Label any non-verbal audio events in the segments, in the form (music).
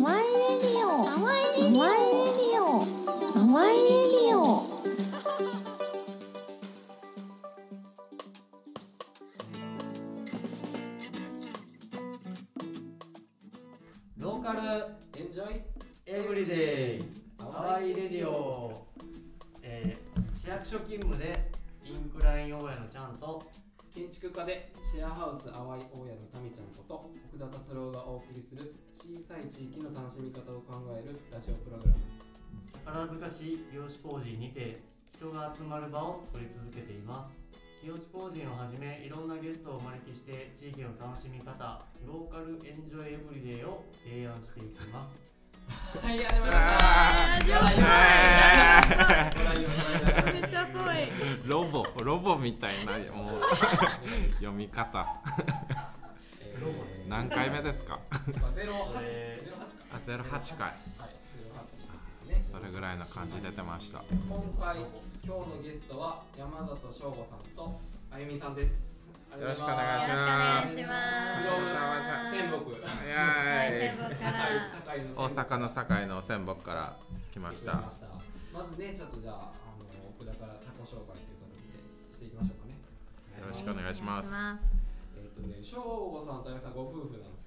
Awai Radio Awai Radio Awai Radio local enjoy every day Awai Radio、えー、市役所勤務でインクライン大家のちゃんと。建築家でシェアハウスあわい大家のタミちゃんこと奥田達郎がお送りする小さい地域の楽しみ方を考えるラジオプログラム。宝塚市清志工事にて人が集まる場を作り続けています。清志工事をはじめいろんなゲストをお招きして地域の楽しみ方ローカルエンジョイエブリデイを提案していきます。はい始まりましためっちゃぽい。ロボロボみたいなもう読み方何回目ですか？ゼロ八。えーゼロ八かあゼロ八回はい。ゼロ八ですねそれぐらいの感じ出てました。今回今日のゲストは山里翔吾さんとあゆみさんです。よよろしくお願いしよろしくおます願いします。大阪の堺の仙北から来ました。まずねちょっとじゃああの奥田から他己紹介という形でしていきましょうかね。よろしくお願いします。えっ、とね、翔吾さんとあゆみさんご夫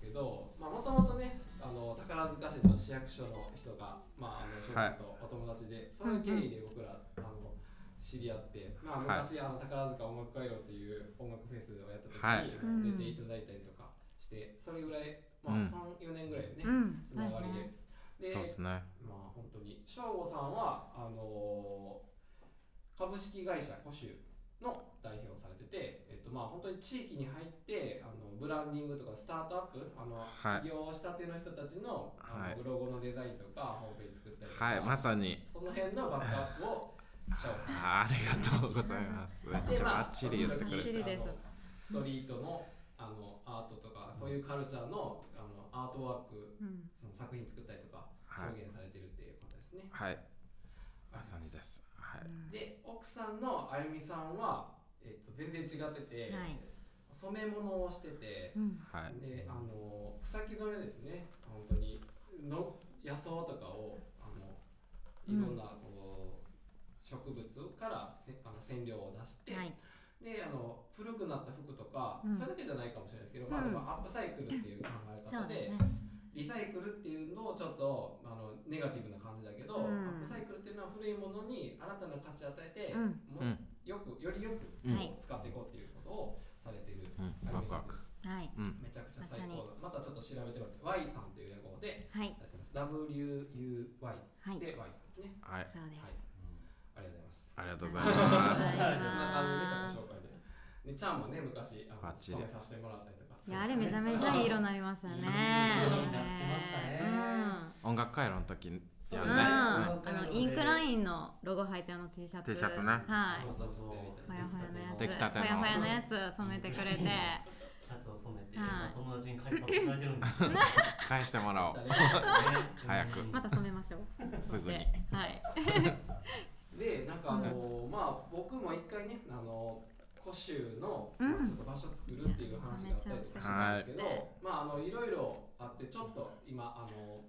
ですけど、まあもともとね、あの宝塚市の市役所の人が、まああの翔吾とお友達で、そういう経緯で僕らあの知り合って、まあ昔、あの宝塚音楽回路っていう音楽フェスをやった時はい。に出ていただいたりとかして、それぐらいまあうん。三四年ぐらいね、うん。つながりで。でそうですね。まあ本当に翔吾さんはあの株式会社コシュの代表をされてて、えっとまあ本当に地域に入ってあのブランディングとかスタートアップあの、はい。起業したての人たちのあの、はい。ブログのデザインとかホームページ作ったりとか、はいまさに。その辺のバックアップを翔吾さんあありがとうございます。めっちゃバッチリ言ってくれて。バッチリです。あのストリートのあのアートとかそういうカルチャーのあのアートワークうん。その作品作ったりとかはい。表現されてるっていうことですね。はい。まさにです。はいで奥さんのあゆみさんは、えっと全然違ってて、はい。染め物をしててう、ん。はい。であの草木染めですね。本当にの野草とかをあのいろんなこう植物からせあの染料を出して、はい。であの古くなった服とか、うん。それだけじゃないかもしれないですけど、まあ、うん。でもアップサイクルっていう考え方でそうですねリサイクルっていうのをちょっとあのネガティブな感じだけど、うん。アップサイクルっていうのは古いものに新たな価値を与えて、うん。もうんよくよりよく使っていこうっていうことをされているうん。ワクワク。んです。はい。うん。めちゃくちゃ最高だ。またちょっと調べてもらって、Y さんという野号ではい。されてます。WUY はい。で Y さんですね。はい。そうです。ありがとうございます。ありがとうございまざい。そんな感じで自己紹介で。で、ちゃんもね、昔、あの、バッチリ。勤めさせてもらったり。いやあれめちゃめちゃいい色になりましたよね。音楽回路の時そううん、やねうん、あのインクラインのロゴ入ってあの T シャツ。T シャツね。はい。ほやほやのやつ。出来たての。ほやほやのやつ染めてくれて。(laughs) シャツを染めて、はい。友達に借りパクされてるんで (laughs) 返してもらおう。(laughs) 早く。また染めましょう。そしすぐに。て。はい。で、なんかあの、まあ、僕も一回ね、あの。古州の、ちょっと場所作るっていう話があったりとかしたんですけど、はい。まああのいろいろあってちょっと今あの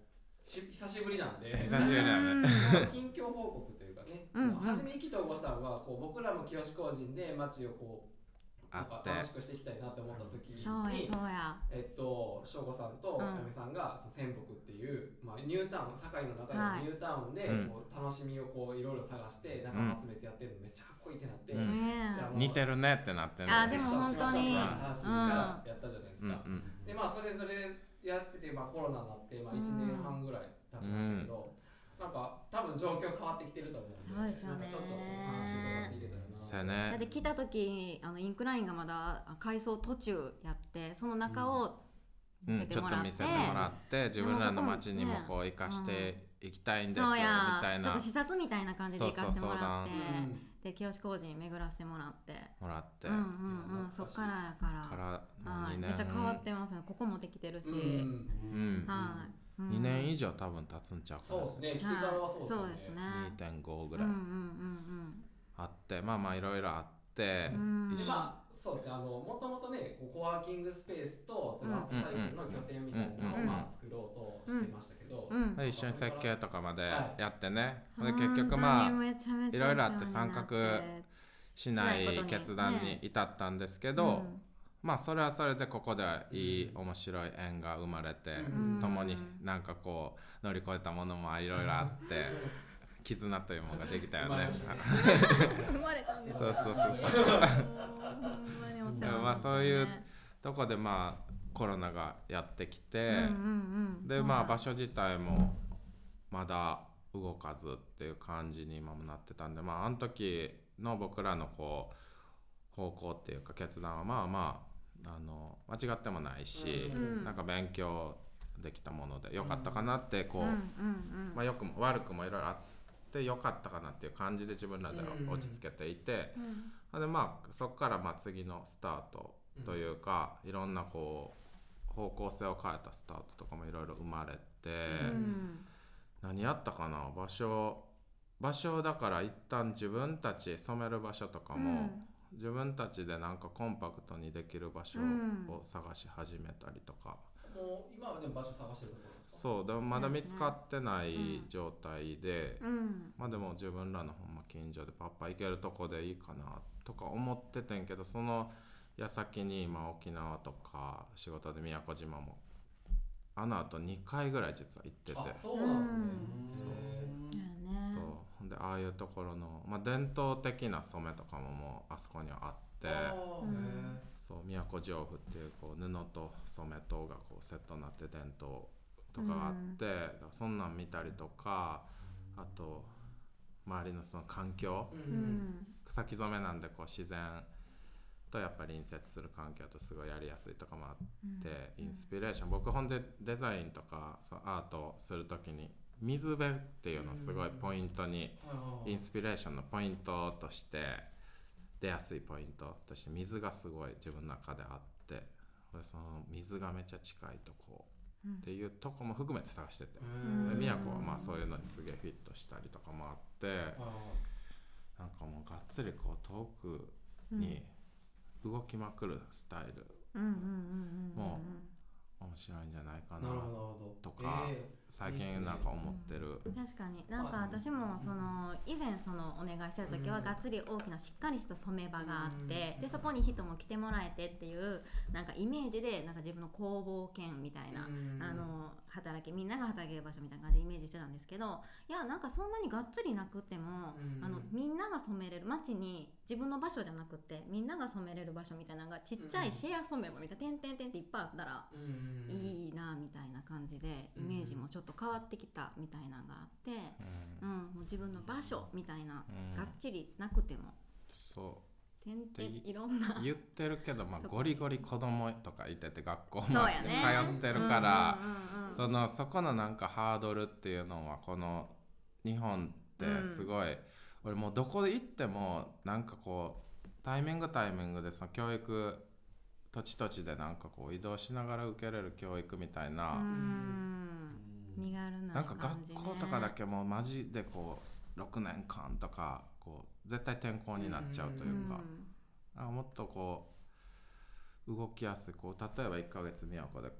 し久しぶりなんで久しぶりだね近況報告というかね、うんうん。初め意気投合したのはこう僕らも清志工人で街をこうなんかあって。楽しくしていきたいなって思った時に、そうやそうや。えっと翔吾さんとうん。あゆみさんがその仙北っていう、まあ、ニュータウン堺の中はい。のニュータウンでうん。こう楽しみをこういろいろ探して仲間集めてやってるのめっちゃかっこいいってなって、似てるねってなってね。あでもセッションしましょう本当に。みたいな話からやったじゃないですか。うん。うん。でまあそれぞれやってて、まあ、コロナになって、まあ、1年半ぐらい経ちましたけど、なんか多分状況変わってきてると思うんでそうですよね。なんかちょっとお話伺っていけたらなそうやだっねて来た時あのインクラインがまだ改装途中やってその中を見せうん、ちょってもらって、と見せてもらって自分らの街にもこう生かしていきたいんですよみそうや。たいな。ちょっと視察みたいな感じで行かせてもらってそううんで清志工事に巡らせてもらって。もらって、うんうんうん。そっからやから。からもう2年はい。めっちゃ変わってますね。ここもできてるし、うん。うん。はい、うん。2年以上多分経つんちゃうかな。そうですね。来てからはそうですよね、そうですね。2.5ぐらい。うんうんうんあって、まあまあいろいろあって、まあそうですね。あのもともとねこうコワーキングスペースとそのアップサイクルの拠点みたいなのをうんまあ作ろうとしてましたけど、一緒に設計とかまではいやってね、で結局まあいろいろあって参画しない決断に至ったんですけど、うん。まあそれはそれでここでいい面白い縁が生まれて、うん。共になんかこう乗り越えたものもいろいろあって (laughs) 絆というものができたよね。生まれたんですそうそうそうそう。まあそういうとこでまあコロナがやってきて、でまあ場所所自体もまだ動かずっていう感じに今もなってたんでまああの時の僕らのこう方向っていうか決断はまあまああの間違ってもないし、うんなんか勉強できたものでよかったかなってこう、まあ、よくも悪くもいろいろあってよかったかなっていう感じで自分らでは落ち着けていて、うん。でまあそこからまあ次のスタートというか、いろんなこう方向性を変えたスタートとかもいろいろ生まれて、うん。何やったかな？場所場所だから一旦自分たち染める場所とかも、自分たちでなんかコンパクトにできる場所を探し始めたりとか、もう今はでも場所探してるところですか？そうでもまだ見つかってない状態で、うん。まあでも自分らのほんま近所でパッパ行けるとこでいいかなとか思っててんけどその矢先に今沖縄とか仕事で宮古島もあのあと2回ぐらい実は行ってて。あそうなんですね。だよねそう。ほんでああいうところの、まあ、伝統的な染めとかももうあそこにはあってそう宮古上布っていうこう布と染めとがこうセットになって伝統とかがあって、だからそんなん見たりとかあと周りのその環境。ーううん。ん草木染めなんでこう自然とやっぱり隣接する環境とすごいやりやすいとかもあって、インスピレーション。僕ほんでデザインとかそのアートをする時に水辺っていうのをすごいポイントに、インスピレーションのポイントとして出やすいポイント。として水がすごい自分の中であって。でその水がめっちゃ近いとこ。うん。っていうとこも含めて探してて、うん。で宮古はまあそういうのにすげえフィットしたりとかもあって。あなんかもうがっつりこう遠くに動きまくるスタイル、も面白いんじゃないかなとか。え最近なんか思ってる、確かに。なんか私もその以前そのお願いしてた時はうん。がっつり大きなしっかりした染め場があってでそこに人も来てもらえてっていうなんかイメージでなんか自分の工房兼みたいなうん。あの働きみんなが働ける場所みたいな感じでイメージしてたんですけどいやなんかそんなにがっつりなくても、うん。あのみんなが染めれる街に自分の場所じゃなくてみんなが染めれる場所みたいなのがちっちゃいシェア染め場みたいな点々点っていっぱいあったらうん。いいなみたいな感じでイメージもちょっと変わってきたみたいなのがあって、うん。うん、もう自分の場所みたいな、うん。がっちりなくても。そ点々でいろんな。う言ってるけど、まあ、ゴリゴリ子供とかいてて学校も通ってるから、うんうんうんうん。そのそこのなんかハードルっていうのはこの日本ってすごい、俺もうどこで行ってもなんかこうタイミングタイミングでその教育土地土地でなんかこう移動しながら受けれる教育みたいな、うん身軽ななんか学校とかだけもうマジでこう6年間とかこう絶対転校になっちゃうというか、なんかもっとこう動きやすい。こう例えば1ヶ月宮古で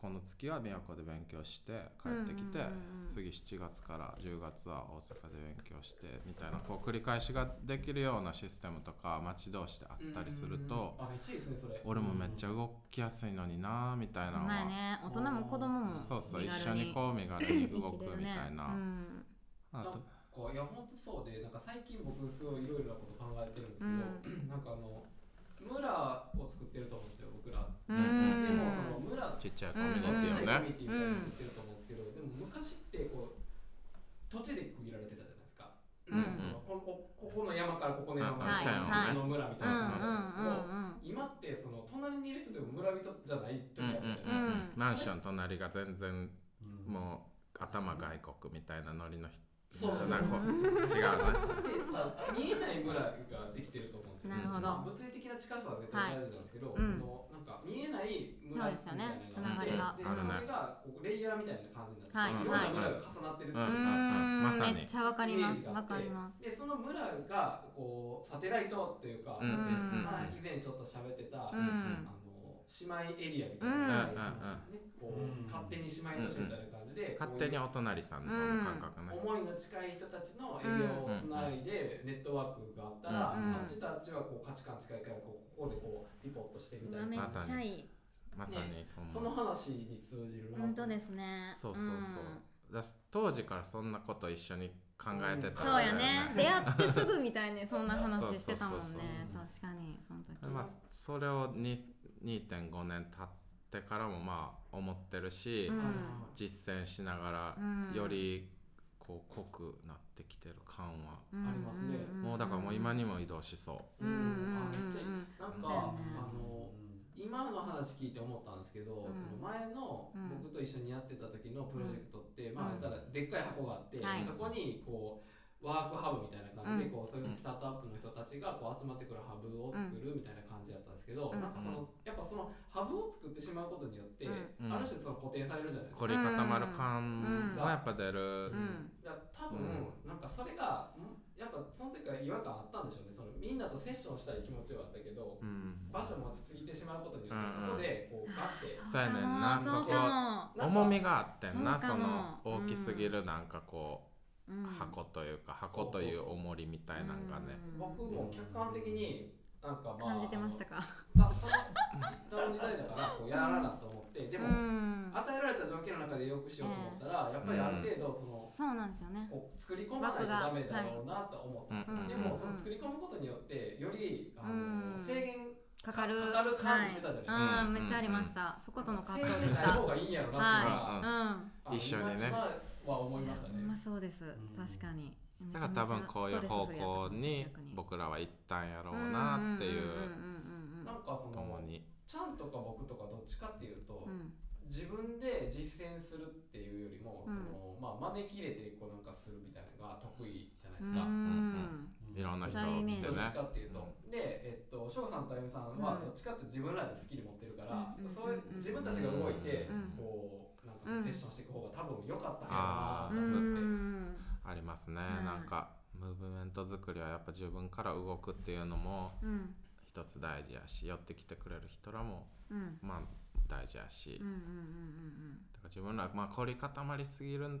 この月は宮古で勉強して帰ってきて、うんうんうんうん。次7月から10月は大阪で勉強してみたいなこう繰り返しができるようなシステムとか町同士であったりすると、あめっちゃいいですねそれ。俺もめっちゃ動きやすいのになみたいなのは、まあね大人も子供もそうそう一緒にこう身軽に動くみたいな。うん。あとこういや本当そうでなんか最近僕すごいいろいろなこと考えてるんですけど、(clears throat) なんかあの村を作ってると思うんですよ僕ら、うん。うんでもその村ちっちゃいコミュニティをね、コミュニティみたいなの作ってると思うんですけど、でも昔ってこう土地で区切られてたじゃないですか、うん。そのここここの山からここの山まで、はこの村みたいうんな感じうんなんですけど、今ってその隣にいる人でも村人じゃない時あるじゃないですか、うん。マンション隣が全然もう頭外国みたいなノリの人そう。なんかこう違うな。でさ見えない村ができてると思うんですよ。なるほどまあ物理的な近さは絶対大事なんですけど、はい。うん。なんか見えない村みたいなのがあってそうですよね。つながりが。であるねそれがこうレイヤーみたいな感じになって、はいい。ろんな村が重なってるっていう。うんうんまさに。めっちゃわかります。わイメージがあって。かります。でその村がこうサテライトっていうか、うんうん。まあ以前ちょっと喋ってた、うん。あの姉妹エリアみたいな話ね、こうん。う勝手に姉妹都市みたいな感じじで勝手にお隣さんの感覚ね、思いの近い人たちの営業をつないでネットワークがあったら、うん。あっちとあっちはこう価値観近いからこうここでこうリポートしてみたいな、めっちゃいい。まさにそんな、その話に通じるな本当ですね。そうそうそう、だし当時からそんなこと一緒に考えてたそうやね。出会ってすぐみたいにそんな話してたもんね。確かにその時。まあ、それをに2.5年経ってからもまあ思ってるし、うん。実践しながらうん。よりこう濃くなってきてる感は、うん。ありますね。もうだからもう今にも移動しそう。ん。うん。うん。あめっちゃいい。うん。なんか、あの今の話聞いて思ったんですけど、うん。その前のうん。僕と一緒にやってた時のプロジェクトって、まあうん。言ったらでっかい箱があって、はい。そこにこうワークハブみたいな感じで、うん。こうそういうスタートアップの人たちがこう集まってくるハブを作るみたいな感じだったんですけど、うん。なんかそのやっぱそのハブを作ってしまうことによって、うん。ある種その固定されるじゃないですか。う凝り固まる感はやっぱ出る、うん。だ多分、なんかそれがんやっぱその時から違和感あったんでしょうね。そのみんなとセッションしたい気持ちはあったけど、うん。場所持ちすぎてしまうことによって、うん。そこでこうガッて。そうやねんな。そこかなんか重みがあってんなその大きすぎるなんかこう、箱というか箱という重りみたいなのがね、うん。僕も客観的になんかまあ感じてましたか？たた頼んでいただからこうやらなと思ってでも、うん。与えられた条件の中でよくしようと思ったら、やっぱりある程度その、そうなんですよね。こう作り込まないとダメだろうなと思った。んですよ、はいでもその作り込むことによってよりあの、うん。制限かかる。かかる感じしてたじゃないですか。めっちゃありました、そことの葛制藤でした。限ない方がいいんやろなっていう一緒にねは思いましたね。まあそうです、ん。確かに。だから多分こういう方向に僕らは行ったんやろうなっていうなんかそのちゃんとか僕とかどっちかっていうと、うん。うん自分で実践するっていうよりも、うん。そのまあ招き入れてこうなんかするみたいなのが得意じゃないですうか。んいろんな人大イメージどっち来てねかっていうと、で、えっと、翔さんとあゆみさんはうん。どっちかって自分らでスキル持ってるから、うん。そういう自分たちが動いて、うん。こうなんかうん。セッションしていく方が多分良かったんやなと思って、うんありますね、はいなんかムーブメント作りはやっぱ自分から動くっていうのもうん一つ大事やし寄ってきてくれる人らもうん。まあ大事やし、だから自分らまあ凝り固まりすぎるん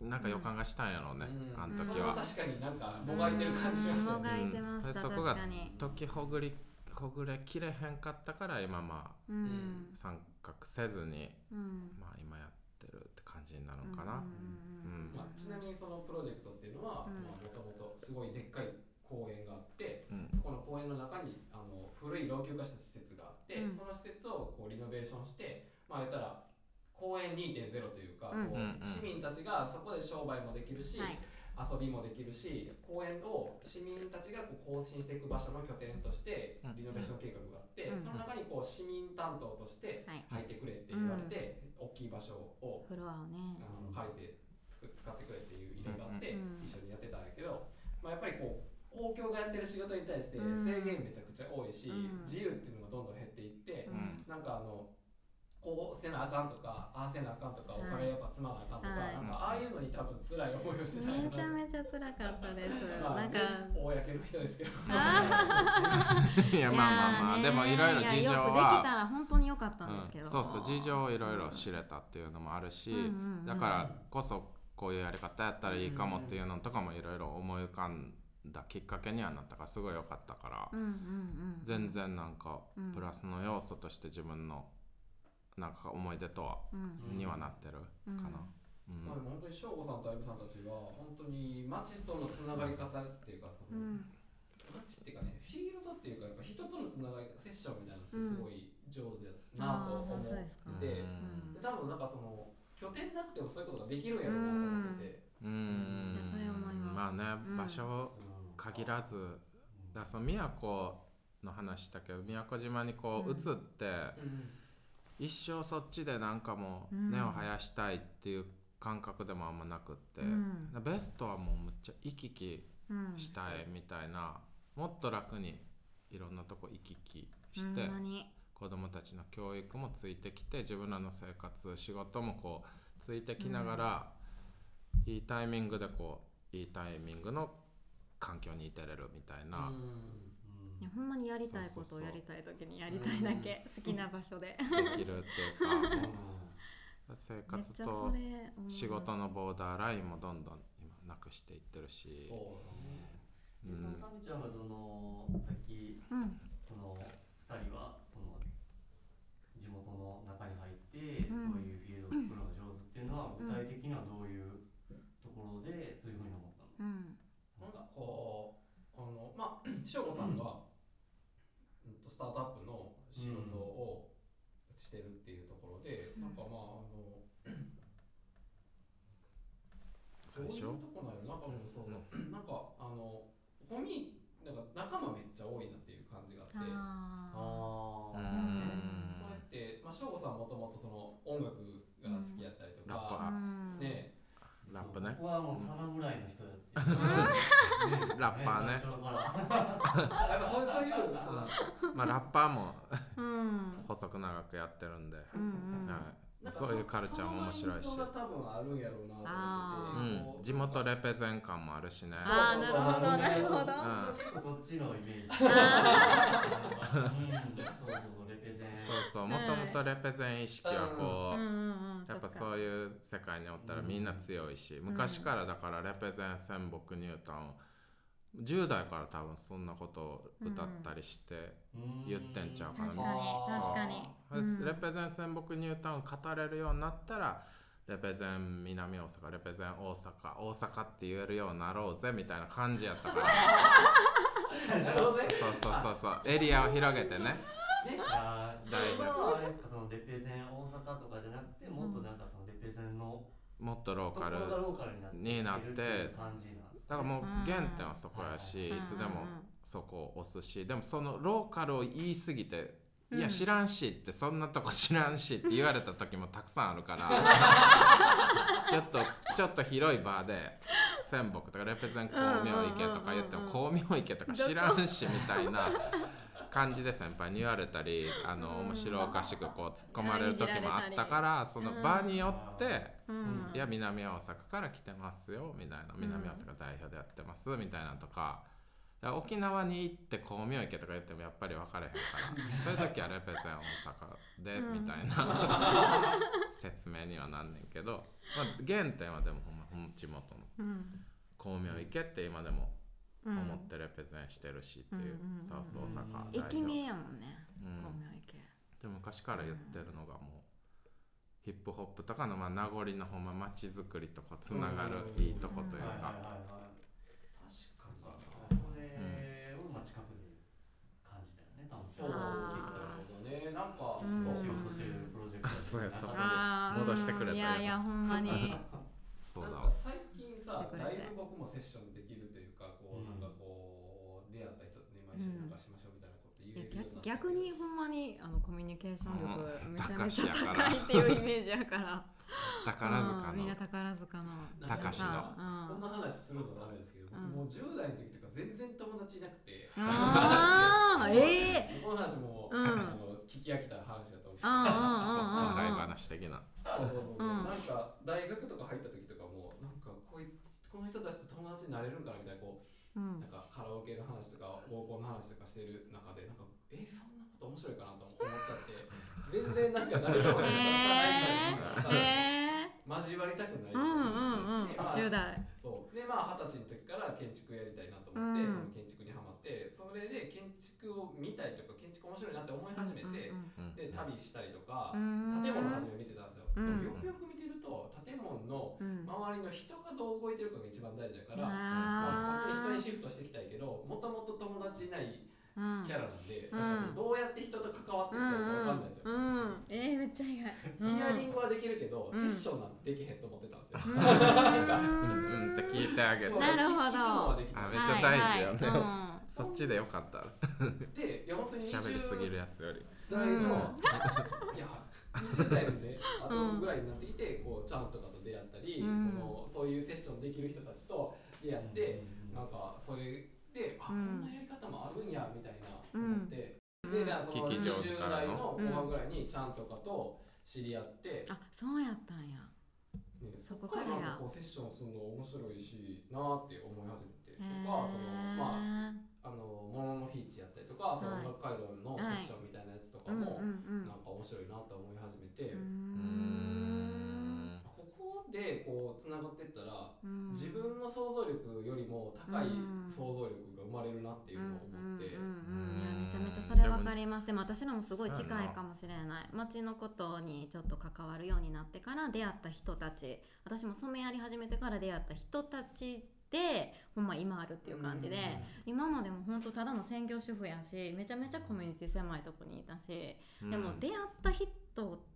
なんか予感がしたんやろうね、うん。あの時は。確かになんかもがいてる感じしましたもね。がいてまそこが確かに。時ほぐりほぐれきれへんかったから今まうんあ参画せずにうん。まあ今やってるって感じになるのかな。うんまあ、ちなみにそのプロジェクトっていうのはうん。もともとすごいでっかい公園があってうん。この公園の中にあの古い老朽化した施設があって、うん。その施設をこうリノベーションしてまあ言ったら公園2.0というか、うん。こう市民たちがそこで商売もできるし、はい遊びもできるし公園を市民たちがこう更新していく場所の拠点としてうん。リノベーション計画があって、うん。その中にこう市民担当としてはい。入ってくれって言われて、大きい場所をフロアをね。あの借りてつく使ってくれっていう依頼があってうん。一緒にやってたんやけど、まあ、やっぱりこう公共がやってる仕事に対してうん制限めちゃくちゃ多いし、うん。自由っていうのがどんどん減っていって、うん。なんかあのこうせなあかんとかああせなあかんとか、はい。お金やっぱ積まなあかんとか、はい。なんかああいうのに多分辛い思いをしてためちゃめちゃ辛かったです。まあなんか公の人ですけど。(laughs) いやまあまあまあでもいろいろ事情やよくできはたら本当に良かったんですけど、うん、そうそう事情をいろいろ知れたっていうのもあるし、うんうんうんだからこそこういうやり方やったらいいかもっていうのとかもいろいろ思い浮かんだきっかけにはなったからすごい良かったから、うんうんうん全然なんかうんプラスの要素として自分のなんか思い出とは、うん。にはなってるかな。うん。まあ、でも本当に省吾さんとあゆみさんたちは本当に街とのつながり方っていうかその、うん。街っていうかねフィールドっていうかやっぱ人とのつながりセッションみたいなのってすごい上手だなと思って、うん。で多分なんかその拠点なくてもそういうことができるんやろうなと思って。て、うん。いやそれ思います。まあね、うん。場所を限らずだその宮古の話したけど宮古島にこううん。移って、一生そっちでなんかもううん。根を生やしたいっていう感覚でもあんまなくって、うん。ベストはもうむっちゃ行き来うんしたいみたいな、もっと楽にいろんなとこ行き来して、子供たちの教育もついてきて自分らの生活仕事もこうついてきながら、いいタイミングでこういいタイミングの環境にいてれるみたいな、いやほんまにやりたいことをやりたい時にやりたいだけ好きな場所で。できるっていうか生活と仕事のボーダーラインもどんどん今なくしていってるし。そうだね。うん。そのかみちゃんがそのさっきうん。その二人はその地元の中に入って、うん。そういうフィールドを作るのが上手っていうのは具体的にはどういうところでそういうふうに思ったの、うん。なんかこうあのまあ翔吾さんが、タートアップの仕事をしてるっていうところで、うん。なんかまああの最初？どういうとこなんやろ？なんかもうそう、なんかあのコミなんか仲間めっちゃ多いなっていう感じがあって。ああうそうやって、まあ、翔吾さんもともとその音楽が好きやったりとか、うん。ねプね。僕はもうサナぐらいの人だって、ラッパーね。そういうそう。いうそのまあラッパーもうん。細く長くやってるんで、うんうん。はい、なんかそういうカルチャーも面白いし。多分あるんやろうなとあ思って。て、うん。地元レペゼン感もあるしね。あーなるほどなるほど。僕結構そっちのイメージ。うん。そうそうそうレペゼン。そうそう。もともとレペゼン意識はこう、うん。うんうんやっぱそそういう世界におったらみんな強いし、昔からだからレペゼン戦北ニュータン10代から多分そんなことを歌ったりして言ってんちゃうかな、確かに確かに。うん。レペゼン戦北ニュータウン語れるようになったらレペゼン南大阪レペゼン大阪大阪って言えるようになろうぜみたいな感じやったから。(laughs) そうそうそう。そうエリアを広げてね。大今はあれですかそのレペゼン大阪とかじゃなくてもっとなんかそのレペゼンのもっとローカルところがローカルになってって感じなだからもううん原点はそこやしうんいつでもそこを押すしでもそのローカルを言い過ぎていうん。や知らんしってそんなとこ知らんしって言われた時もたくさんあるから (laughs) ちょっとちょっと広いバーで仙北とかレペゼン光明池とか言っても光明池とか知らんしみたいな感じで先輩に言われたりあの面白おかしくこう突っ込まれる時もあったからその場によって。うん。いや南大阪から来てますよみたいな。南大阪代表でやってますみたいなとか。沖縄に行って光明池とか言ってもやっぱり分かれへんから。(laughs) そういう時はレペゼン大阪でうん。みたいな。(laughs) 説明にはなんねんけど、まあ、原点はでもほんまほんま地元の。うん。光明池って今でもうん。思ってレペゼンしてるしっていう。うんうんうんサウス大阪代駅表、名やもんね。うん。光明池で昔から言ってるのがもうヒップホップとかのまあ名残のほんま街づくりとこつながるいいとこというか。確かそれをまあ近くで感じたよね。多分そうあなるほどねなんか、うん。そう。してるプロジェクトそうやそ (laughs) 戻してくれたいやいやほんまに。(laughs) そう最近さだいぶ僕もセッション逆にほんまにあのコミュニケーション力うん。めちゃめちゃ高いっていうイメージやから。宝塚うん。みんなの宝塚の。高しの。こんな話するのもあれですけど、うん。もう10代の時とか全然友達いなくて、あー。ええこの話も、うん。あの聞き飽きた話だと思うんですけどうんうんうんうん。笑い話的な。そうそうそう。うん。なんか大学とか入った時とかもなんかこいつこの人たちと友達になれるんかなみたいなこううん。なんかカラオケの話とか合コンの話とかしてる中でなんかえそんなこと面白いかなと思っちゃって。全然なんか誰ともセッションしたないみたいな時期が交わりたくないーうんうんうん。でまあ10代そう。でまあ二十歳の時から建築やりたいなと思って、うんその建築にはまってそれで建築を見たいとか建築面白いなって思い始めて、で旅したりとか、うん。建物初め見てたんですよ、うん。でもよくよく見てると建物のうん。周りの人がどう動いてるかが一番大事だから、まあ、こっちに人にシフトしていきたいけどもともと友達いないうんキャラなんで、うん。どうやって人と関わっていくか分かんないですよ、うん。うん。うんえー、めっちゃ意外。(laughs) ヒアリングはできるけど、うん。セッションなんてできへんと思ってたんですよ、うん。うん。うん。って聞いてあげてなるほどあめっちゃ大事よねはいはいそっちでよかったらでいや本当に喋りすぎる20やつより代の、いや20代のねあとぐらいになってきてこうチャンとかと出会ったり、うん。そのそういうセッションできる人たちと出会って、なん。かそれであ、うん。こんなやり方もあるんやみたいなうん思って、でなんかその聞き上手20からの。代の後半ぐらいにチャンとかと知り合って、あそうやったんや。ねそこからや。なんかこうセッションするの面白いしなーって思い始めてとか、そのまああのもののフィーチやったりとか、そのはい音楽回路のセッションみたいなやつとかも、うんうんうん。なんか面白いなと思い始めて、うーうんこうつながっていったら、うん。自分の想像力よりも高い想像力が生まれるなっていうのを思って、うんうんうんうんいやめちゃめちゃそれわかります。でも私らもすごい近いかもしれない。街のことにちょっと関わるようになってから出会った人たち私も染めやり始めてから出会った人たちでほんま今あるっていう感じで、今までも本当ただの専業主婦やしめちゃめちゃコミュニティ狭いとこにいたし、でも出会った人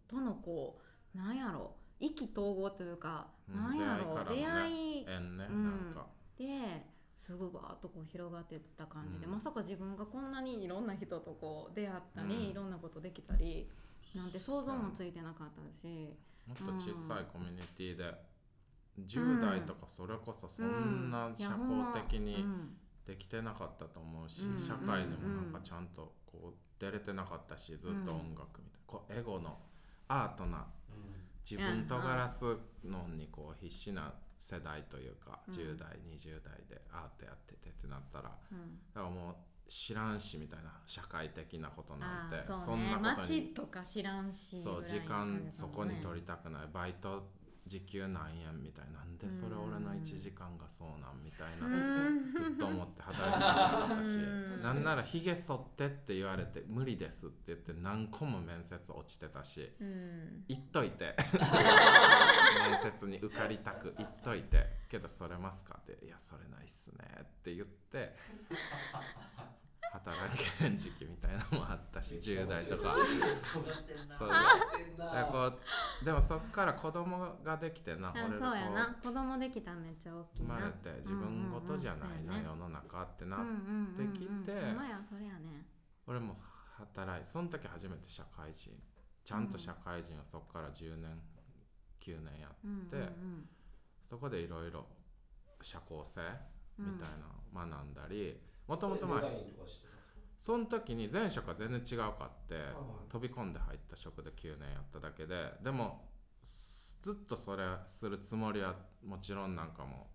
とのこうなんやろ意気投合というか、うんなんやろ出出会いね会い縁ね、うん。なんか。ですごいバーッとこう広がってった感じで、うん。まさか自分がこんなにいろんな人とこう出会ったり、うん。いろんなことできたりなんて想像もついてなかったし、もっと小さいコミュニティで10代とかそれこそそんな社交的にうん。できてなかったと思うし、うん。社会にもなんかちゃんとこう出れてなかったしずっと音楽みたいな、こうエゴのアートな自分とがらすのにこう必死な世代というか、うん。10代20代でアートやっててってなったらうん。だからもう知らんしみたいな社会的なことなんてそうね。んなことに街とか知らんしそう時間そこに取りりたくない。バイト時給何円みたいなんでそれ俺の1時間がそうなんみたいなずっと思って働きたかったしうん。なんならひげ剃ってって言われて無理ですって言って何個も面接落ちてたしうん。言っといて。面接に受かりたく言っといて。けどそれますかっていやそれないっすねって言って働けん時期みたいなのもあったし10代とか。そうだこうでもそっから子供ができてなあ俺そうやな。子供できたらめっちゃ大うきいな。生まれて自分ごとじゃないなうんうん世の中ってな、うんうんうんうんできてほんまやそれやね。俺も働いその時初めて社会人。ちゃんと社会人をそっから10年9年やっうんでそこでいろいろ社交性みたいなの学んだりもともとまあデザインとかしてたその時に前職は全然違うかってはい飛び込んで入った職で9年やっただけででもすずっとそれするつもりはもちろんなんかも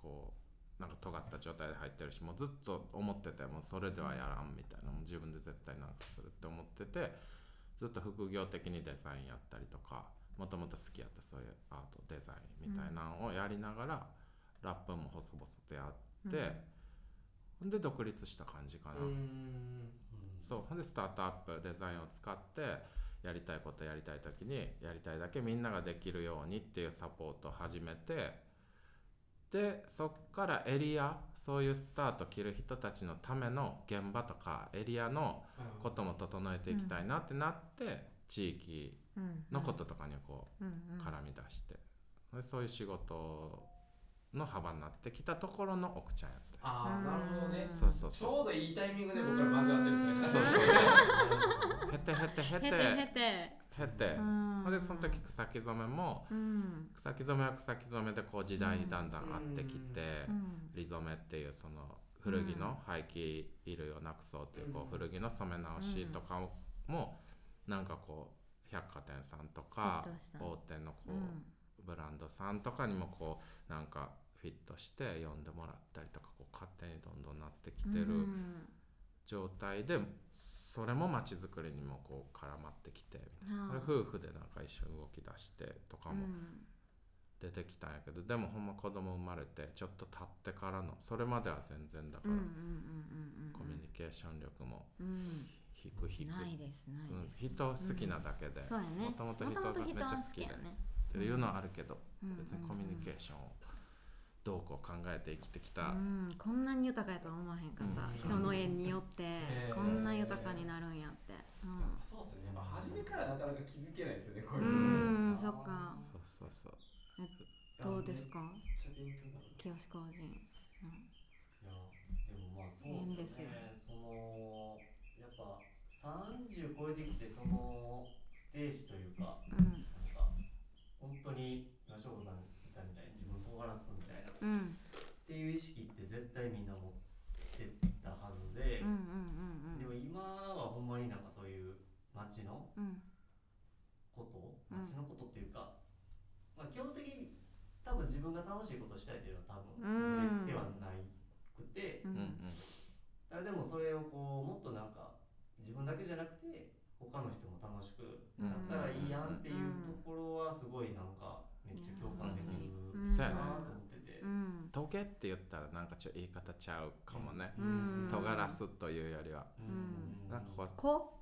こうなんか尖った状態で入ってるしもうずっと思っててもうそれではやらんみたいなもう自分で絶対なんかするって思っててずっと副業的にデザインやったりとかもともと好きやったそういうアートデザインみたいなのをやりながら、ラップも細々とやって、で独立した感じかな。うん。そう。ほんでスタートアップデザインを使ってやりたいことやりたい時にやりたいだけみんなができるようにっていうサポートを始めてでそっからエリアそういうスタート切る人たちのための現場とかエリアのことも整えていきたいなってなって、地域のこととかにこううんうん。絡み出して、でそういう仕事の幅になってきたところの奥ちゃんやって。ああなるほどね。そうそうちそう。ょうどいいタイミングで僕ら交わってるそうそうそう (laughs) へてへてへて。へてへて。へて。うん。でその時草木染めもうん。草木染めは草木染めでこう時代にだんだん合ってきて、うん。リ染めっていうその古着の廃棄衣類をなくそうというこう古着の染め直しとかもなんかこう百貨店さんとか大手のこうん。うブランドさんとかにもこうなんかフィットして呼んでもらったりとかこう勝手にどんどんなってきてうるん。状態でそれも街づくりにもこう絡まってきてみたいな。夫婦でなんか一緒に動き出してとかもうん。出てきたんやけど、でもほんま子供生まれてちょっと経ってからのそれまでは全然だからコミュニケーション力もうん。低く低く、ないですない人好きなだけで、もともと人がめっちゃ好きで。やねっていうのはあるけど、うん。別にコミュニケーションをどうこう考えて生きてきた、うん、こんなに豊かやとは思わへんかった、うん。人の縁によってえー。こんな豊かになるんやって、そうですね。まあ初めからなかなか気づけないですよねこうう、いうん。うん。そっか。そうそうそう。どうですか？清志工人、いやでもまあそう縁でですねそのやっぱ30超えてきてそのステージというかうん本当に今翔子さん言ったみたいに自分を尖らすみたいなっうん。ていう意識って絶対みんな持ってたはずで、うんうんうんでも今はほんまになんかそういう街のうん。ことうん。街のことっていうか、まあ基本的に多分自分が楽しいことをしたいっていうのは多分うん。ではないくて、ううんうん。んあでもそれをこうもっとなんか自分だけじゃなくて他の人も楽しくなったらいいやんっていうところはすごいなんかめっちゃ共感できるそうやね。なと思ってて。う。ん。トゲって言ったらなんかちょっと言い方ちゃうかもね、うん。尖らすというよりは。うん。なんかこうこ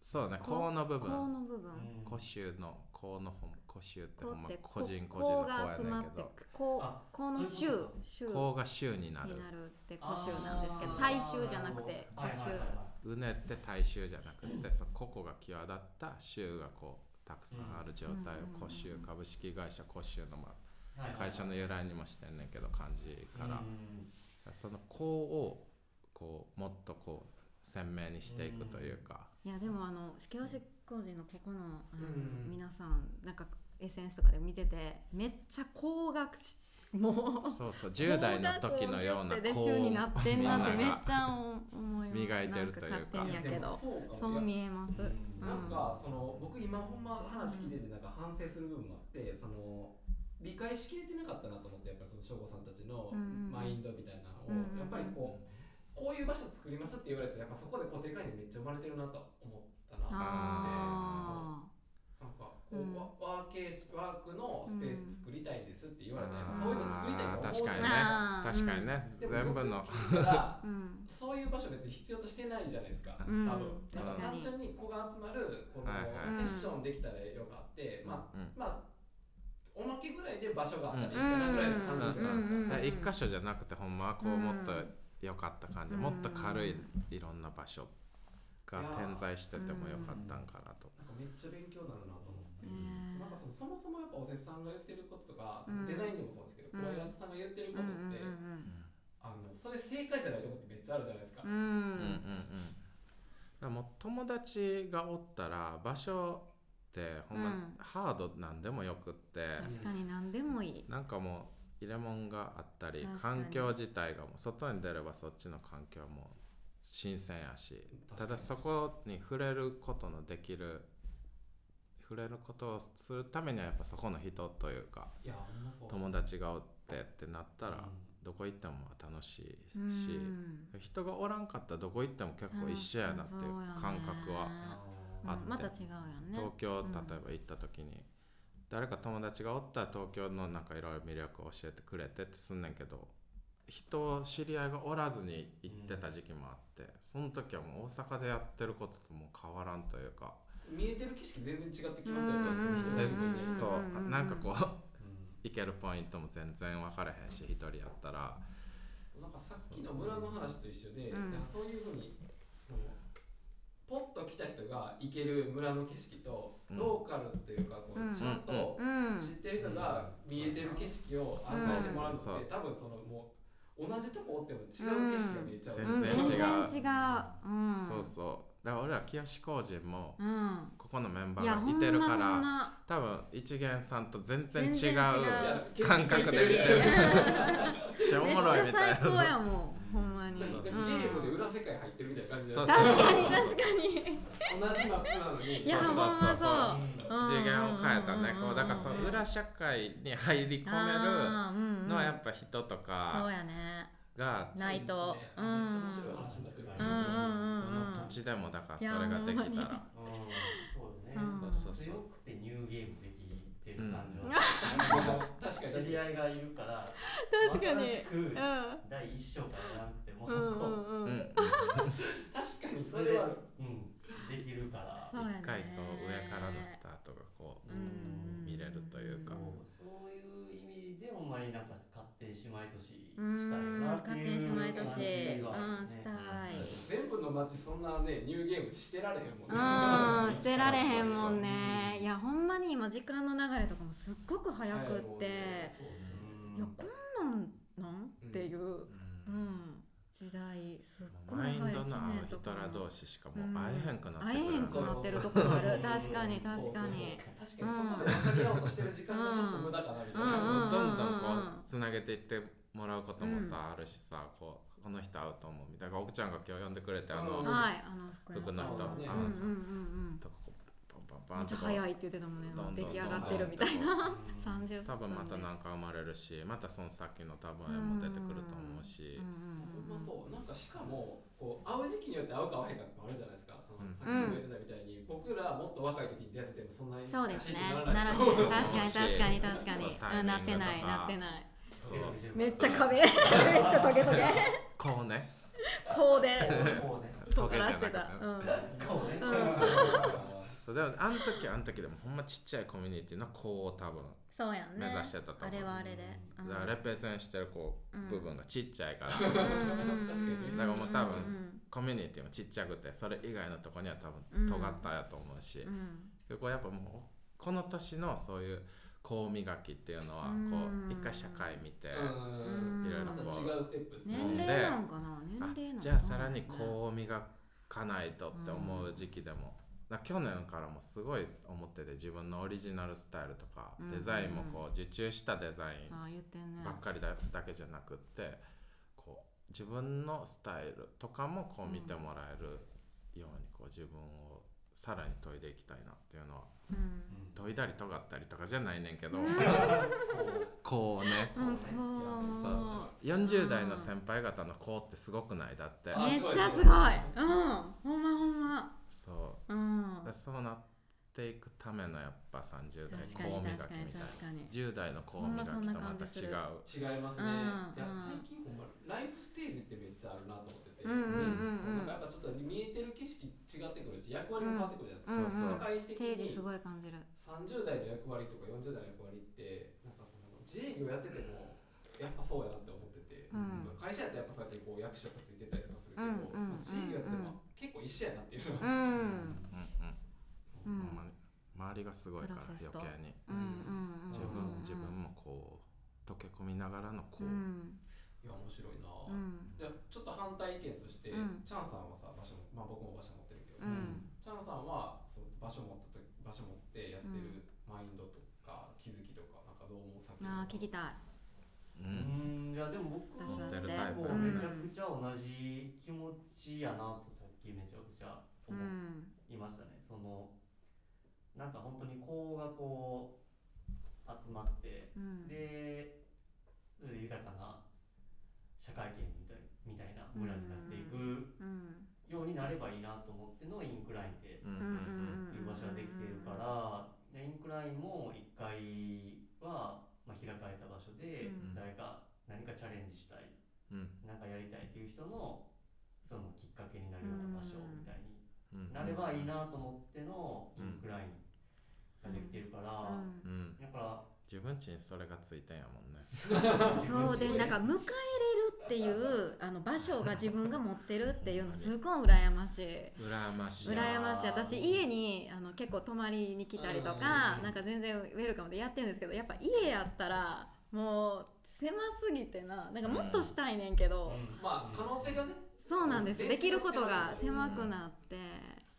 そうねこ甲の部こ分の部分。うん。古臭の甲のほん古臭ってほんま個人個人のこ甲やが集まってねんけどこあこのそういうが臭になる。になるって古臭なんですけど大臭じゃなくて古臭はいはいはいうねって大臭じゃなくてその個々が際立った臭がこうたくさんある状態をうん古臭株式会社古臭のまあ会社の由来にもしてんねんけど漢字からうん。その甲をこうもっとこう鮮明にしていくというか。いやでもあの教師工事のここのあの、うん。皆さんなんか SNS とかで見ててめっちゃ高額しもう。そうそう10代の時のような高額で甲週になってんなってめっちゃゃ思います。磨いてるというか。なんか勝手にやけど。そう見えます、うんうん。なんかその僕今ほんま話聞いててなんか反省する部分もあってその理解しきれてなかったなと思ってやっぱりその省吾さんたちのマインドみたいなのをうんうんやっぱりこうこういう場所作りますって言われてやっぱそこで固定概念めっちゃ生まれてるなと思ったなあなんかこううん。ワワーケーワークのスペース作りたいですって言われたらやっぱあーそういうの作りたいと思う。確かにね。確かにね。全部の。そういう場所別に必要としてないじゃないですか、うん。多分。だから単純に子が集まるこのセッションできたらよかって、まあうん。まあおまけぐらいで場所があったらいいかなぐらいの感じじゃないですか、一箇所じゃなくてほんまはこうもっとうん良かった感じうん。もっと軽いいろんな場所が点在しててもよかったんかなとめっちゃ勉強になるなと思って、ねなんかそのそもそもやっぱおせさんが言ってることとか、うん。デザインでもそうですけど、うん。クライアントさんが言ってるうんことって、うんあのそれ正解じゃないとこってめっちゃあるじゃないですか、うん。うんうんもう友達がおったら場所ってほんまうん。ハードなんでもよくって。確かに何でもいい。なんかもう入れ物があったり環境自体がもう外に出ればそっちの環境も新鮮やし。ただそこに触れることのできる触れることをするためにはやっぱそこの人というか友達がおってってなったらうん。どこ行っても楽しいうん。し人がおらんかったらどこ行っても結構一緒やなっていう感覚はああって。また違うよね。東京うん例えば行った時に誰か友達がおったら東京のなんかいろいろ魅力を教えてくれてってすんねんけど人知り合いがおらずに行ってた時期もあってその時はもう大阪でやってることともう変わらんというかー見えてる景色全然違ってきますようんねでうんうんそう。うんなんかこううん。行けるポイントも全然分からへんし一人やったら。なんかさっきの村の話と一緒で、うそういうふうにそのポッと来た人が行ける村の景色と、うん。ローカルっていうかこう、うん。ちゃんとうん知ってる人が見えてる景色を案内してもらうのって、そうそう多分そのもう同じとこおっても違う景色が見えちゃう、うん全然違う。全然違う。うん。そうそうだから俺ら清志工人もうん。ここのメンバーがいてるかほんまほんらま。多分一元さんと全然違う感覚で見てる。めっちゃおもろいみたいな。最高やもんほんまに。でもゲームで裏世界入ってるみたいな感じでそう確かに。確かに。同じマップなのにいやそうそう。ほんまそううん次元を変えたねうんこうだからその裏社会に入り込めるのはやっぱ人とそうかやねがないと。うん。うんうんどの土地でもだからそれができたら。うん。そうね、うん。そうそうそう。強くてニューゲームできてる感じうん。は、確かに知り合いがいるから確かに。新しくうん。第一章からなくても、うんうんうう。んん確かにそれはうん、できるから。一回そう上からのスタートがこううん見れるというか。そうそういう意味でほんまになんか勝手に姉妹都市うしたいんなっていうに姉妹都市うんしたい全部の街そんなねニューゲームしてられへんもんね。うんしてられへんもんね。いやほんまに今時間の流れとかもすっごく早くって。そうですうんいやこんなんなん？っていう。ううんん時代すっごいマイン早いドの人ら同士しかもう会えへんくなって会えへんくなってるとこもある。確かに確かに。確かにそこで分かり合おうとしてる時間がちょっと無駄かなみたいうん。などん。どん。こうん。うつなげていってもらうこともうん。さあるしさこうこの人会うと思うみたいな奥ちゃん。が今日呼ん。でくれてあのうん。はいあの福服の人そうん。うん。うん。うん。とかバンとめっちゃ早いって言ってたもんね。どんどん出来上がってるみたいな。(laughs) 30分。多分また何か生まれるしまたそのさっきの多分絵も出てくると思うし。うんほんまそう。なんかしかもこう会う時期によって会うか会わへんかってあるじゃないですか。その、うんさっきも言ってたみたいに、僕らもっと若い時に出会っててもそんなに。そうですね。なならへん。確かに確かに。確かに。そうなってない。とかなってない。そう。めっちゃ壁。めっちゃトゲトゲ。こうね。こうでこうね。尖らしてたうんこうね。うんそうでもあの時あの時でもほんまちっちゃいコミュニティの子を多分そうやんね。目指してたと思う。あれはあれで。うん。だからレペゼンしてるこううん部分がちっちゃいから。確かにだからもう多分うんコミュニティもちっちゃくてそれ以外のとこには多うん。分尖ったやと思うし、うん。結構やっぱもうこの年のそういうこう磨きっていうのはうん。こう一回社会見て、うん。いろいろこう違うステップですね。年齢なんかな？年あ齢なんかな？じゃあさらにこう磨かないとって思う時期でも、だから去年からもすごい思ってて自分のオリジナルスタイルとか、うんデザインもこう受注したデザインばっかりだだけじゃなくってこう自分のスタイルとかもこう見てもらえるようにこう自分をさらに研いでいきたいなっていうのはうん。研いだり尖ったりとかじゃないねんけど、うん。(laughs) こうね。うんこう。40代の先輩方の子ってすごくない？だって。めっちゃすすごい。ごいうん。ほんまほんまそううんだからそうなっていくためのやっぱ30代こう磨きみたいな。確かに10代のこう磨きとまた違う違いますね、うんいやうん。最近ほんまライフステージってめっちゃあるなと思ってて、なんかやっぱちょっと見えてる景色違ってくるし役割も変わってくるじゃないですか、そうそう社会ス的にテージすごい感じる。30代の役割とか40代の役割ってなんかその自営業やっててもやっぱそうやなって思ってて、うん。会社やったらやっぱそうやってこう役所がついてたりとかするけど、うんうん自営業やってても結構一緒やなっていうのうは、ん。うんうん、周りがすごいから余計に。自分自分もこう溶け込みながらのこう、うん。いや面白いな、うん。じゃあちょっと反対意見として、うん。チャンさんはさ場所も、まあ、僕も場所持ってるけど、うん。チャンさんはそう場所持ったと場所持ってやってるマインドとか気づきとかなんかどう思う？さっきのああ聞きたうい。うん。んいやでも僕は私は持ってるタイプもうめちゃくちゃ同じ気持ちやなとさっきめちゃくちゃう。思ん。いましたね、そのなんか本当に子がこう集まってうん。でそれで豊かな社会圏みたいみたいな村になっていくうん。ようになればいいなと思ってのインクラインっていう場所ができているから、でインクラインも1階は、まあ、開かれた場所で、うん。誰か何かチャレンジしたいうん。何かやりたいっていう人のそのきっかけになるような場所みたいにうん。なればいいなと思ってのイうんンクラインができてるから、うん。うん。だから自分ちにそれがついてんやもんね。そうでなんか迎えれるっていうあの場所が自分が持ってるっていうのすごい羨ましい。羨ましい。羨ましい。私家にあの結構泊まりに来たりとかうんなんか全然ウェルカムでやってるんですけどやっぱ家やったらもう狭すぎてな。なんかもっとしたいねんけど、うん。まあ可能性がね。そうなんです。うんできることが狭くなって、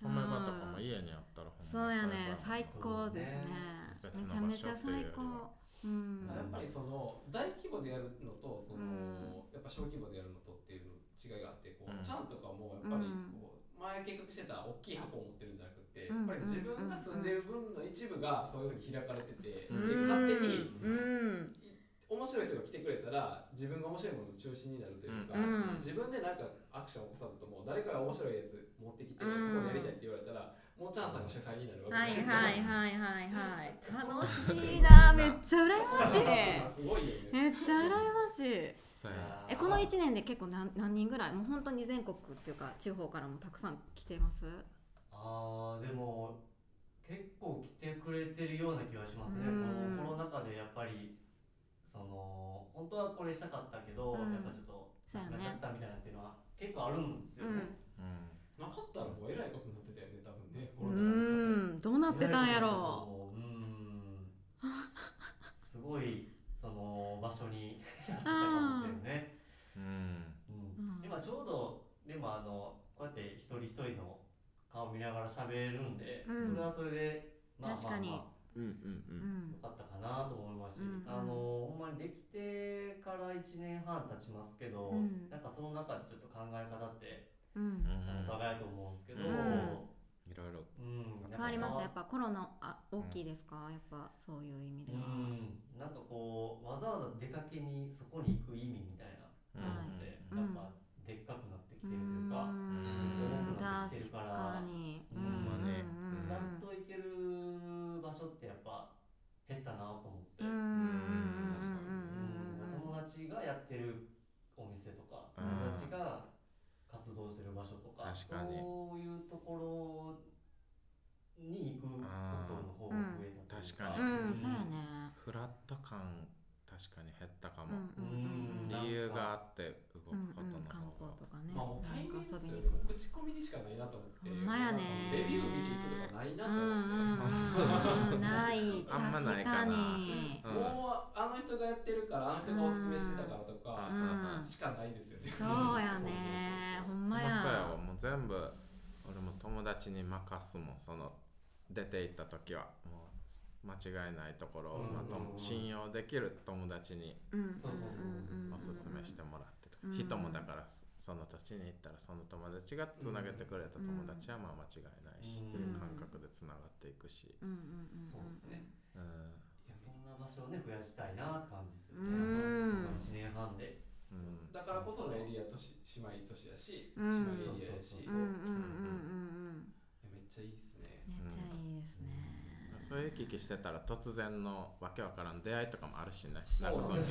染め場とかも家にあったらほんまそうやね。最高ですね。めちゃめちゃ最高。うん。やっぱりその大規模でやるのとその、うん。やっぱ小規模でやるのとっていうの違いがあってこう、うん。ちゃんとかもやっぱりこう、前計画してた大きい箱を持ってるんじゃなくて、うん。やっぱり自分が住んでる分の一部がそういうふうに開かれてて、うん。で勝手にうん面白い人が来てくれたら自分が面白いものの中心になるというか、うん。自分でなんかアクションを起こさずとも誰かが面白いやつ持ってきて、うん。そこでやりたいって言われたらもうチャンさんが主催になるわけはいじゃなはいいですか。はいはい。はい (laughs) 楽しいなめっちゃ羨ましい。すごいよね。めっちゃ羨ましい。えこの1年で結構何何人ぐらい？もう本当に全国っていうか地方からもたくさん来てます？あーでも結構来てくれてるような気がしますね、うん。このコロナ禍でやっぱりその本当はこれしたかったけど、うん。やっぱちょっとそうやね。なっちゃったみたいなっていうのは結構あるんですよね、うん。なかったらもうえらいことになってたよね多分ね。うーん。どうなってたんやろう。ーん。すごいその場所に (laughs) なってたかもしれんね、うんうん。うん。今ちょうどでもあのこうやって一人一人の顔見ながら喋れるんで、うん。それはそれでまあ確かにまあ。まあうんうんううん。んよかったかなと思いますし、うんうん。あのほんまにできてから1年半経ちますけど、うん。なんかその中でちょっと考え方って、うん。お互いと思うんですけど、うん。いろいろ。うん。変わりました？やっぱぱコロナあ大きいですか、やっぱそういう意味でうは、ん。なんかこうわざわざ出かけにそこに行く意味みたいな。はい。のって、うん。やっぱでっかくなってきてうるというか、ん。多くなってきて確るから。かに。ほんまね。フラッと行ける場所ってやっぱ減ったなと思って、うんうんうん友達がやってるお店とか、うん。友達が活動してる場所とか確かに。そういうところに行くことの方が増えたというか、うん。うんうんそうやね。フラット感確かに減ったかも、理由があって動うんくことのうん観方が、光とかね。まあもう対面数か遊びに行く。口コミにしかないなと思ってほんまやね。レビュー見ていくとかないなうんと思って、うんうんうんないあんまない確かにうんもうあの人がやってるからあの人がおすすめしてたからとか、うん。しかないですよね。そうやね。ほんまや。やわ。もう全部俺も友達に任すもんその出て行った時は。もう間違いないところを、うん。まあとも信用できる友達におすすめしてもらってとか、うん。人もだからそその土地に行ったらその友達がつなげてくれた友達はまあ間違いないし、うんっていう感覚でつながっていくし、うん。うん。うん。そうですね。うん。いやそんな場所をね増やしたいなって感じですよね。うん。1年半で。うん。だからこそのエリア都市姉妹都市やし、うん。姉妹エリアやし、そううん。うん。うん。うん。いやめっちゃいいっすね。めっちゃいいですねそういう行き来してたら突然のわけわからん出会いとかもあるしね。なんかその現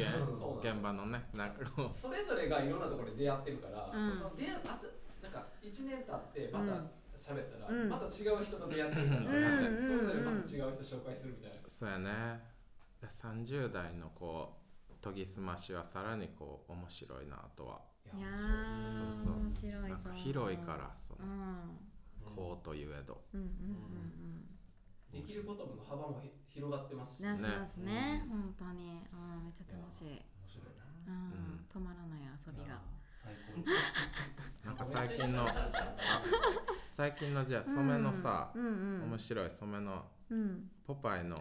現場のねなんかこう。それぞれがいろんなところで出会ってるから、うん。その出会あとなんか1年経ってまた喋ったら、うん。また違う人と出会ってるから、うんそれぞれうんまた違う人紹介するみたいな、そうやね。で30代のこう研ぎ澄ましはさらにこう面白いなとは。いやそうそう面白いなんか広いからそのうん。こうといえど。うんうんうんできることの幅もひ広がってますし、うん。ねなすね、本当に、うん、めっちゃ楽しい。面白いな。うん、うん止まらない遊びが。最高です。(laughs) なんか最近のあ (laughs) 最近のじゃあ染めのさ、うんうん、面白い染めのうん。ポパイの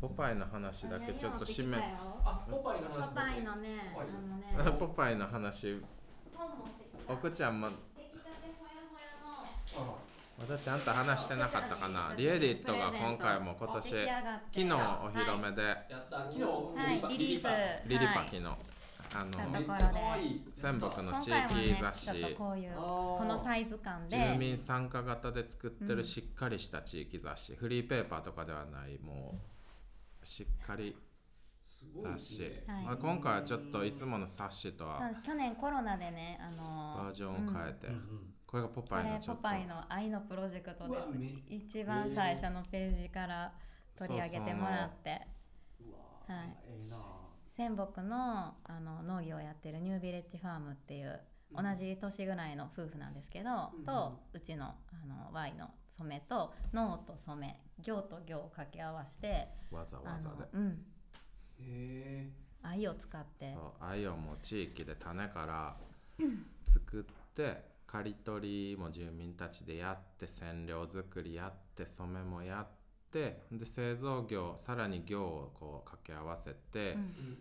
ポパイの話だけちょっと締めあポパイのパ話パイのね、はいあのね、ポパイの話 (laughs) 本持ってきた。奥ちゃんも出来たてほやほやの。あまだちゃんと話してなかったかな。リエディットが今回も今年昨日お披露目で。やった昨日、はい、リリース。リリパはい。キのあのめっちところで。ゃ可愛い仙北の今地域雑誌。こういうこのサイズ感で。住民参加型で作ってうん。るしっかりした地域雑誌、フリーペーパーとかではないもうしっかり雑誌、すね。はい。まあ、今回はちょっといつもの冊子とは去年コロナでね、あのバージョンを変えて、うんうんこれがポこパイのちょっと。れポパイの愛のプロジェクトです。一番最初のページから取り上げてもらって。はい。ええな仙北のあの農業をやってるニュービレッジファームっていう同じ年ぐらいの夫婦なんですけど、うんとうちのあの Y の染めと農と染め行と行を掛け合わせてわざあわざで。の、うん、へ愛を使って。そう愛をもう地域で種から作って刈り取りも住民たちでやって染料作りやって染めもやってで製造業さらに業をこう掛け合わせて、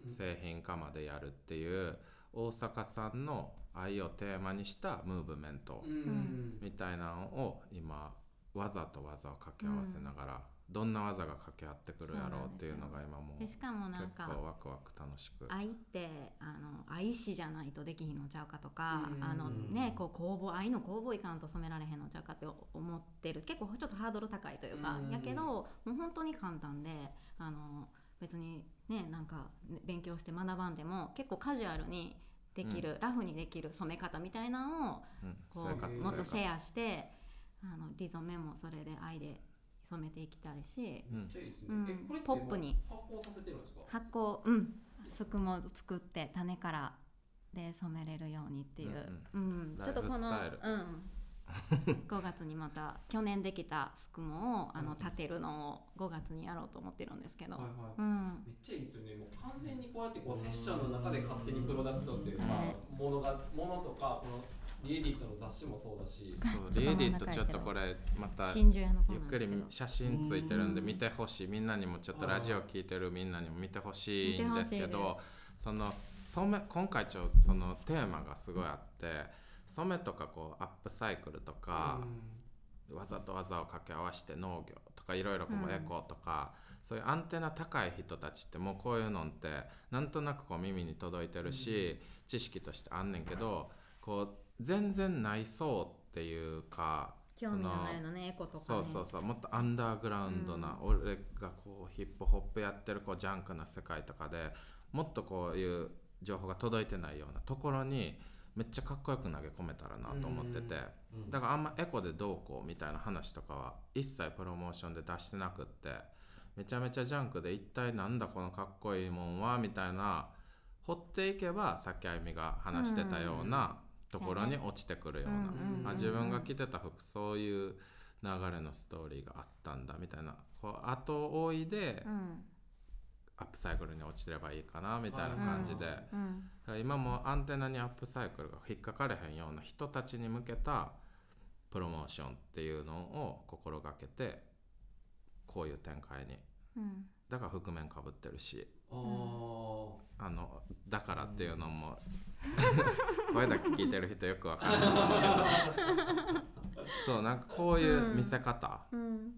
製品化までやるっていう大阪産の愛をテーマにしたムーブメントみたいなのを今技と技を掛け合わせながら、どんな技が掛け合ってくるやろうっていうのが今もうしかもなんか構ワクワク楽しく。愛ってあの愛しじゃないとできひんのちゃうかとかうん。あのねこう工房愛の工房いかんと染められへんのちゃうかって思ってる。結構ちょっとハードル高いというかうん。やけどもう本当に簡単であの別にねなんかね勉強して学ばんでも結構カジュアルにできる、ラフにできる染め方みたいなのをもっとシェア生してあのリゾメもそれで愛で染めていきたいしポップに。もう発酵させてるんですか？発酵うんすくも作って種からで染めれるようにっていう、うんちょっとこのうん。(laughs) 5月にまた去年できたすくもをあの立てるのを5月にやろうと思ってるんですけど、はいはい。うん。めっちゃいいですよね。もう完全にこうやってこうセッションの中で勝手にプロダクトっていうか、ねものがものとかこのリエディットの雑誌もそうだし、そうちょっとリエディットちょっとこれまたゆっくり写真ついてるんでうん見てほしい。みんなにもちょっとラジオ聞いてるみんなにも見てほしいんですけどでその染め今回ちょそのテーマがすごいあって染めとかこうアップサイクルとか、わざと技を掛け合わせて農業とかいろいろエコとか、そういうアンテナ高い人たちってもうこういうのってなんとなくこう耳に届いてるし、知識としてあんねんけどこう全然ないそうっていうか興味がないのねエコとかね。そうそうそうもっとアンダーグラウンドな、俺がこうヒップホップやってるこうジャンクな世界とかでもっとこういう情報が届いてないようなところにめっちゃかっこよく投げ込めたらなと思ってて、うんだからあんまエコでどうこうみたいな話とかは一切プロモーションで出してなくってめちゃめちゃジャンクで一体なんだこのかっこいいもんはみたいな掘っていけばさっきあゆみが話してたようなところに落ちてくるような、うんうんうんあ自分が着てた服そういう流れのストーリーがあったんだみたいな。こう後追いでうん。アップサイクルに落ちればいいかなみたいな感じで、今もアンテナにアップサイクルが引っかかれへんような人たちに向けたプロモーションっていうのを心がけてこういう展開に。うん。だから覆面かぶってるしあーあのだからっていうのも (laughs) 声だけ聞いてる人よくわかると思うけど。(laughs) そうなんかこういう見せ方、うん。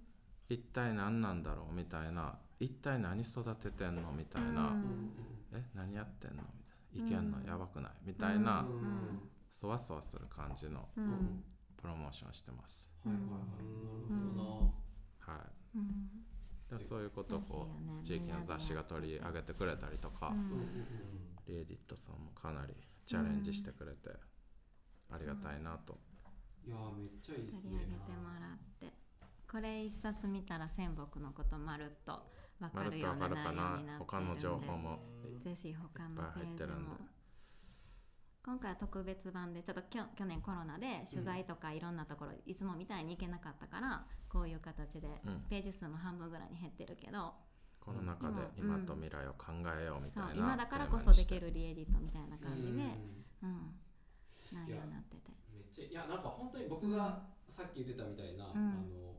一体何なんだろうみたいな。一体何育ててんのみたいな、うん。うんえ何やってんのみたいな、いけんのうん。やばくない？みたいな、うん。うん。そわそわする感じのプロモーションしてます。はいはいはい。なるほどな。はい。うんでそういうことをこう地域の雑誌が取り上げてくれたりとか、うん。うんうんリエディットさんもかなりチャレンジしてくれて、ありがたいなと。いやーめっちゃいいです取り上ねげてもらって。これ一冊見たら仙北のことまるっと分かまるっとるようなわかるかな内容になってるんで。他の情報も。ぜひ他のいっぱいページ入ってるんで。も今回は特別版でちょっときょ去年コロナで取材とかいろんなところ、いつもみたいに行けなかったからこういう形でうんページ数も半分ぐらいに減ってるけど、この中で今今と未来を考えようみたいな。そう今だからこそできるリエディットみたいな感じで、うんうん内容になってて。めっちゃいやなんか本当に僕がさっき言ってたみたいな、んあの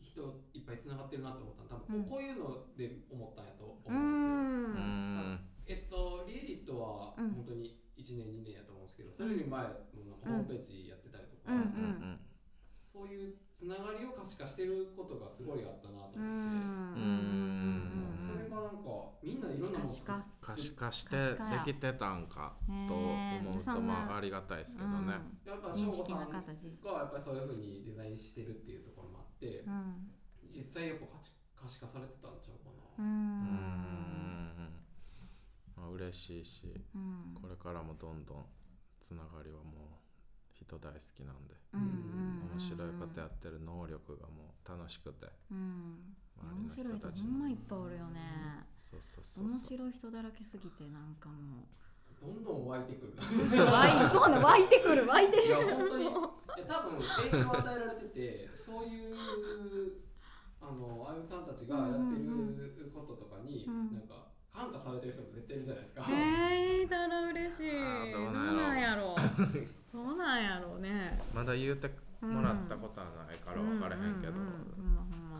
人いっぱいつながってるなと思ったの多分こう,、いうので思ったんやと思ううんですよ。うーん。えっとリエディットはうん本当に1年2年やと思うんですけど、それより前もなんかホームページやってたりとか、うんうん。そういうつながりを可視化してることがすごいあったなと思って、うん。うん。それがなんかみんないろんなもの可視化。可視化してできてたんかと思うとまあありがたいですけどね。やっぱ省吾さんがやっぱりそういうふうにデザインしてるっていうところもあって、うん実際やっぱ可視可視化されてたんちゃうかうな。うん。ん。まあ嬉しいし。うん。これからもどんどんつながりはもう人大好きなんで、うんうん面白いことやってる能力がもう楽しくてうん。周面白いりの人たち人ほんまいっぱいおるよね。そうそうそう面白い人だらけすぎてなんかもどんどん湧いてくる。う湧いそうな湧いてくる湧いていや本当に。いや多分影響を与えられててそういうあのあゆみさんたちがやってることとかに、うん。なんか感化されてる人も絶対いるじゃないですか。へえたら嬉しい。どうなんなんやろ (laughs) どうなんやろうね。まだ言うてもらったことはないから分からへんけど、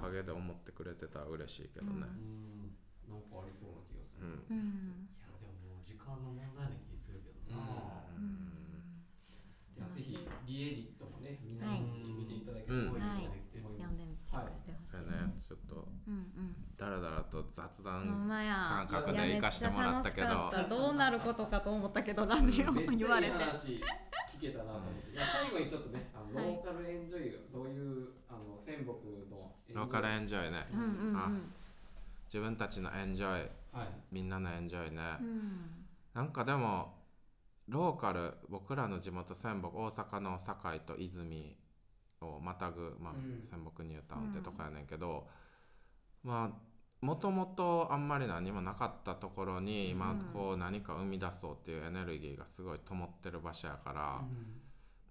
陰で思ってくれてたら嬉しいけどね。うん。なんかありそうな気がする。うん、うん。いやでももう時間の問題な気するけどな、いやぜひリエディットもねみんなはい。に見ていただけれうんばはいいいと思います。読んでみチェックしてほしい、それねちょっとうんだらだらと雑談感覚で生かしてもらったけど。どうなることかと思ったけどラジオ言われて。聞けたなと思って。いや最後にちょっとねあのはい。 local enjoy がどういうあの泉北のエンジョイローカルエンジョイね。うんうんあ自分たちのエンジョイ。はい。みんなのエンジョイね、うん。なんかでもローカル僕らの地元泉北大阪の堺と和泉をまたぐ、まあうん。泉北ニュータウンってとこやねんけど、まあもともとあんまり何もなかったところに今うん。こう何か生み出そうっていうエネルギーがすごい灯ってる場所やから、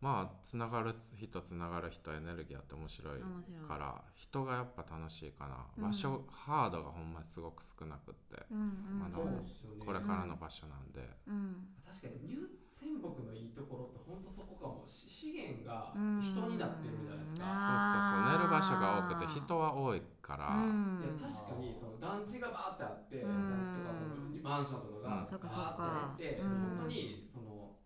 まあつながる人つながる人エネルギーあって面白いから人がやっぱ楽しいかな、うん。場所ハードがほんまにすごく少なくって、うんうん。まだ。これからの場所なんで。うん。確かにニュー仙北のいいところって本当そこかも。し資源がうん。人になってるじゃないですか。そうそうそう。あー寝る場所が多くて人は多いから、うん。いや確かにその団地がバーってあって、うん。団地とかそのマンションとかがバーってあって、うん。本当にその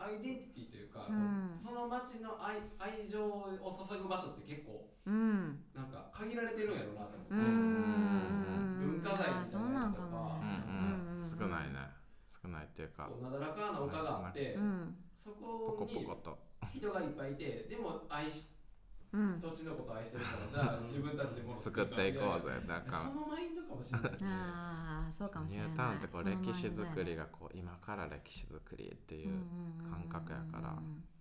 アイデンティティというか、うん。その町の愛愛情を注ぐ場所って結構うん。なんか限られてるんやろうなと思って、うん。うん。文化財みたいなやつとか。ね。うん。少ないね少ないっていうか。こうなだらかな丘があって、うん。そポコこにポコと。人がいっぱいいてでも愛しうん。土地のこと愛してるからじゃあ (laughs) 自分たちでもの作っていこうぜぜだか。そのマインドかもしれないですね。ああそうかもしれない。ュータウンってこう歴史前作りがこう今から歴史作りっていう感覚やから。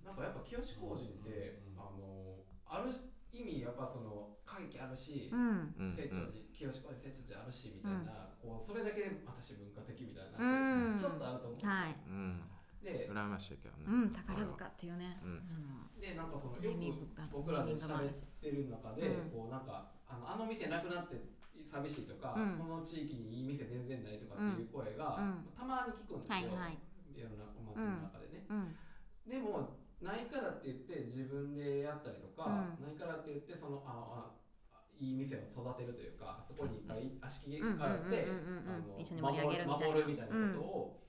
なんかやっぱ清志工人って、うん。あのある意味やっぱその歌劇あるし、うん。うん成長寺清志工人成長寺あるしみたいな、こうそれだけで私文化的みたいな、うん。ちょっとあると思うんですよ、はい。うん。で羨ましいけどね。うん宝塚っていうね。うん。でなんかそのネよく僕らで喋ってる中で、うん。こうなんかあのあの店なくなって寂しいとか、うん。この地域にいい店全然ないとかっていう声が、うん。たまに聞くんですよ、はいはい。世の中街の中でね、うん。でもないからって言って自分でやったりとか、うん。ないからって言ってそのああいい店を育てるというかそこにいっぱい足利があってうんあのうん一緒に盛り上げるみたいな。守るみたいなことを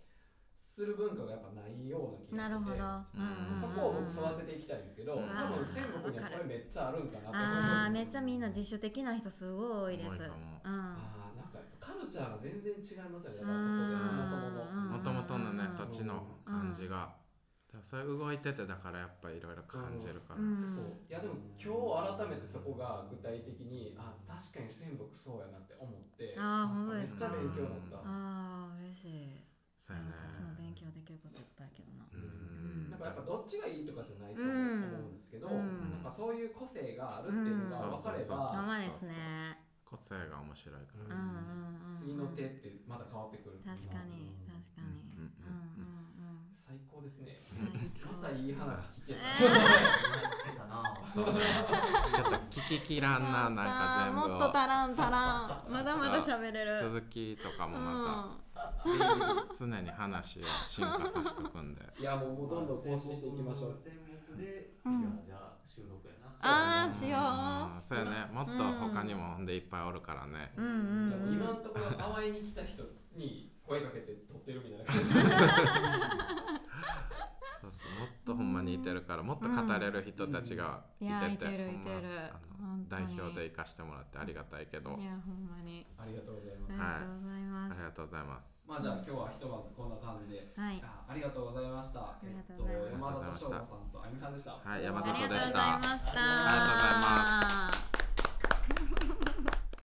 する文化がやっぱないような気がしてて、なるほど。うん。そこを僕育てていきたいんですけど、うん。多分仙北にはそれめっちゃあるんかなと思あーめっちゃんみんな自主的な人すごい多いですあーなんかカルチャーが全然違いますよね。だからそこでそもそも。もともとのねうん。土地の感じがでもそれ動いててだからやっぱいろいろ感じるから。うん。そう。いやでも今日改めてそこが具体的にあ確かに仙北そうやなって思ってあーほんとですかめっちゃ勉強になった、ああ嬉しい。そうやね。こっちも勉強できることいっぱいやけどな。うん。なんかやっぱどっちがいいとかじゃないと思うん。ですけど、うん。なんかそういう個性があるっていうのが分かれうんば、ままですね個性が面白いから。うんうんうんうん。次の手ってまた変わってくる。確かに確かに。うんうんうん最高ですね。いい話聞けた、ちょっと聞ききらんななんか全部。もっとを足らん足らん。まだまだ喋れる。続きとかもまた。常に話を進化させとくんで。いやもうどんどん更新していきましょう。で次はじゃあ収録やな、あーしよう。うん。そうやね。もっと他にもほんでいっぱいおるからね。今のところ淡いに来た人に声かけて撮ってるみたいな感じ。そうそうもっとほんまにいてるからもっと語れる人たちがいうん。いやてて、いてるほん代表で行かしてもらってありがたいけど。いやほんまに。ありがとうございます、ありがとうございます。ありがとうございます。まあじゃあ今日はひとまずこんな感じではい。あありがとうございました。りがとうございますえっと、山田翔吾さんとあゆみさんでした。はい山ありがとうござい里でしたました。ありがとうございます